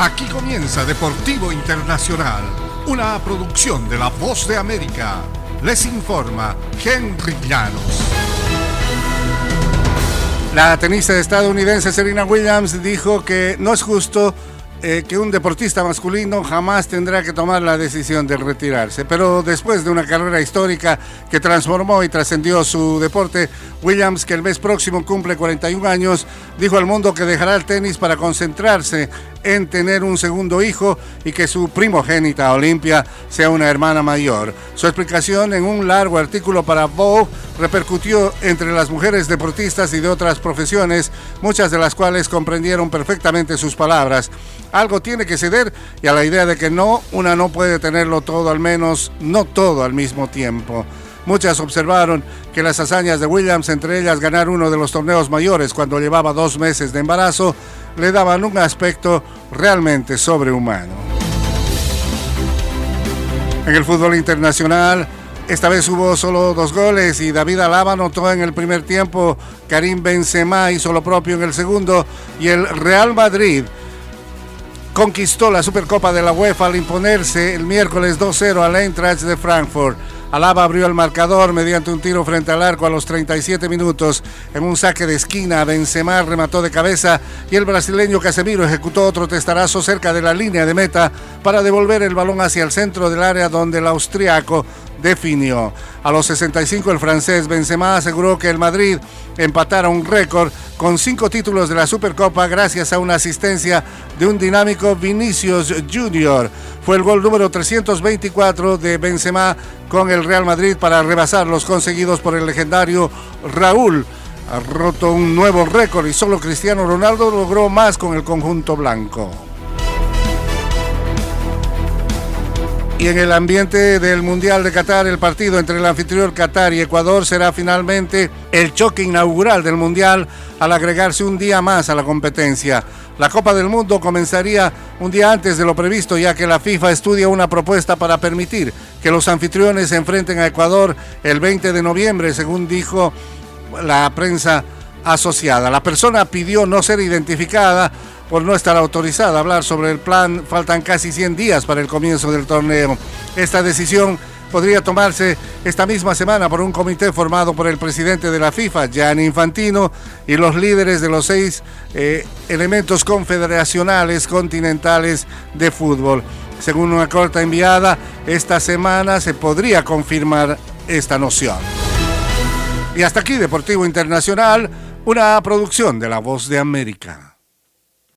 Aquí comienza Deportivo Internacional, una producción de La Voz de América. Les informa Henry Llanos. La tenista estadounidense Serena Williams dijo que no es justo eh, que un deportista masculino jamás tendrá que tomar la decisión de retirarse. Pero después de una carrera histórica que transformó y trascendió su deporte, Williams, que el mes próximo cumple 41 años, dijo al mundo que dejará el tenis para concentrarse en tener un segundo hijo y que su primogénita Olimpia sea una hermana mayor. Su explicación en un largo artículo para Vogue repercutió entre las mujeres deportistas y de otras profesiones, muchas de las cuales comprendieron perfectamente sus palabras. Algo tiene que ceder y a la idea de que no, una no puede tenerlo todo, al menos no todo al mismo tiempo. Muchas observaron que las hazañas de Williams, entre ellas ganar uno de los torneos mayores cuando llevaba dos meses de embarazo, le daban un aspecto realmente sobrehumano. En el fútbol internacional, esta vez hubo solo dos goles y David Alaba anotó en el primer tiempo, Karim Benzema hizo lo propio en el segundo y el Real Madrid conquistó la Supercopa de la UEFA al imponerse el miércoles 2-0 al Eintracht de Frankfurt. Alaba abrió el marcador mediante un tiro frente al arco a los 37 minutos. En un saque de esquina, Benzema remató de cabeza y el brasileño Casemiro ejecutó otro testarazo cerca de la línea de meta para devolver el balón hacia el centro del área donde el austriaco definió. A los 65 el francés Benzema aseguró que el Madrid empatara un récord con cinco títulos de la Supercopa gracias a una asistencia de un dinámico Vinicius Junior. Fue el gol número 324 de Benzema con el Real Madrid para rebasar los conseguidos por el legendario Raúl. Ha roto un nuevo récord y solo Cristiano Ronaldo logró más con el conjunto blanco. Y en el ambiente del Mundial de Qatar, el partido entre el anfitrión Qatar y Ecuador será finalmente el choque inaugural del Mundial al agregarse un día más a la competencia. La Copa del Mundo comenzaría un día antes de lo previsto, ya que la FIFA estudia una propuesta para permitir que los anfitriones se enfrenten a Ecuador el 20 de noviembre, según dijo la prensa asociada. La persona pidió no ser identificada por no estar autorizada a hablar sobre el plan. Faltan casi 100 días para el comienzo del torneo. Esta decisión podría tomarse esta misma semana por un comité formado por el presidente de la FIFA, Gianni Infantino, y los líderes de los seis eh, elementos confederacionales continentales de fútbol. Según una corta enviada, esta semana se podría confirmar esta noción. Y hasta aquí Deportivo Internacional, una producción de La Voz de América.